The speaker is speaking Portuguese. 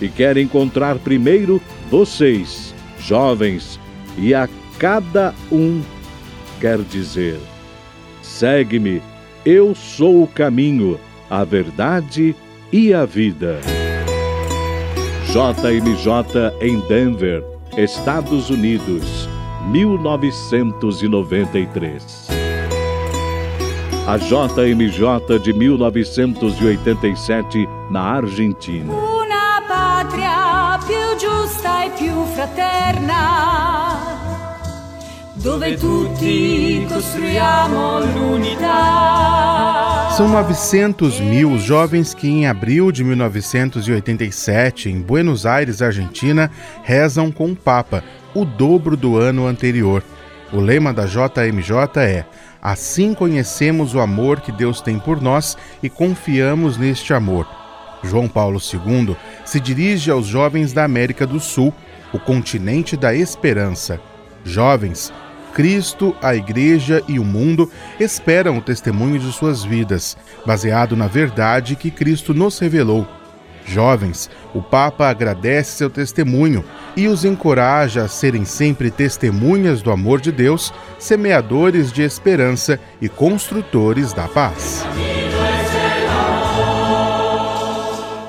E quer encontrar primeiro vocês, jovens, e a cada um quer dizer: segue-me, eu sou o caminho, a verdade e a vida. JMJ em Denver, Estados Unidos 1993. A JMJ de 1987 na Argentina. Patria più giusta e più fraterna, dove tutti costruiamo l'unità. São 900 mil jovens que, em abril de 1987, em Buenos Aires, Argentina, rezam com o Papa o dobro do ano anterior. O lema da JMJ é: Assim conhecemos o amor que Deus tem por nós e confiamos neste amor. João Paulo II se dirige aos jovens da América do Sul, o continente da esperança. Jovens, Cristo, a Igreja e o mundo esperam o testemunho de suas vidas, baseado na verdade que Cristo nos revelou. Jovens, o Papa agradece seu testemunho e os encoraja a serem sempre testemunhas do amor de Deus, semeadores de esperança e construtores da paz.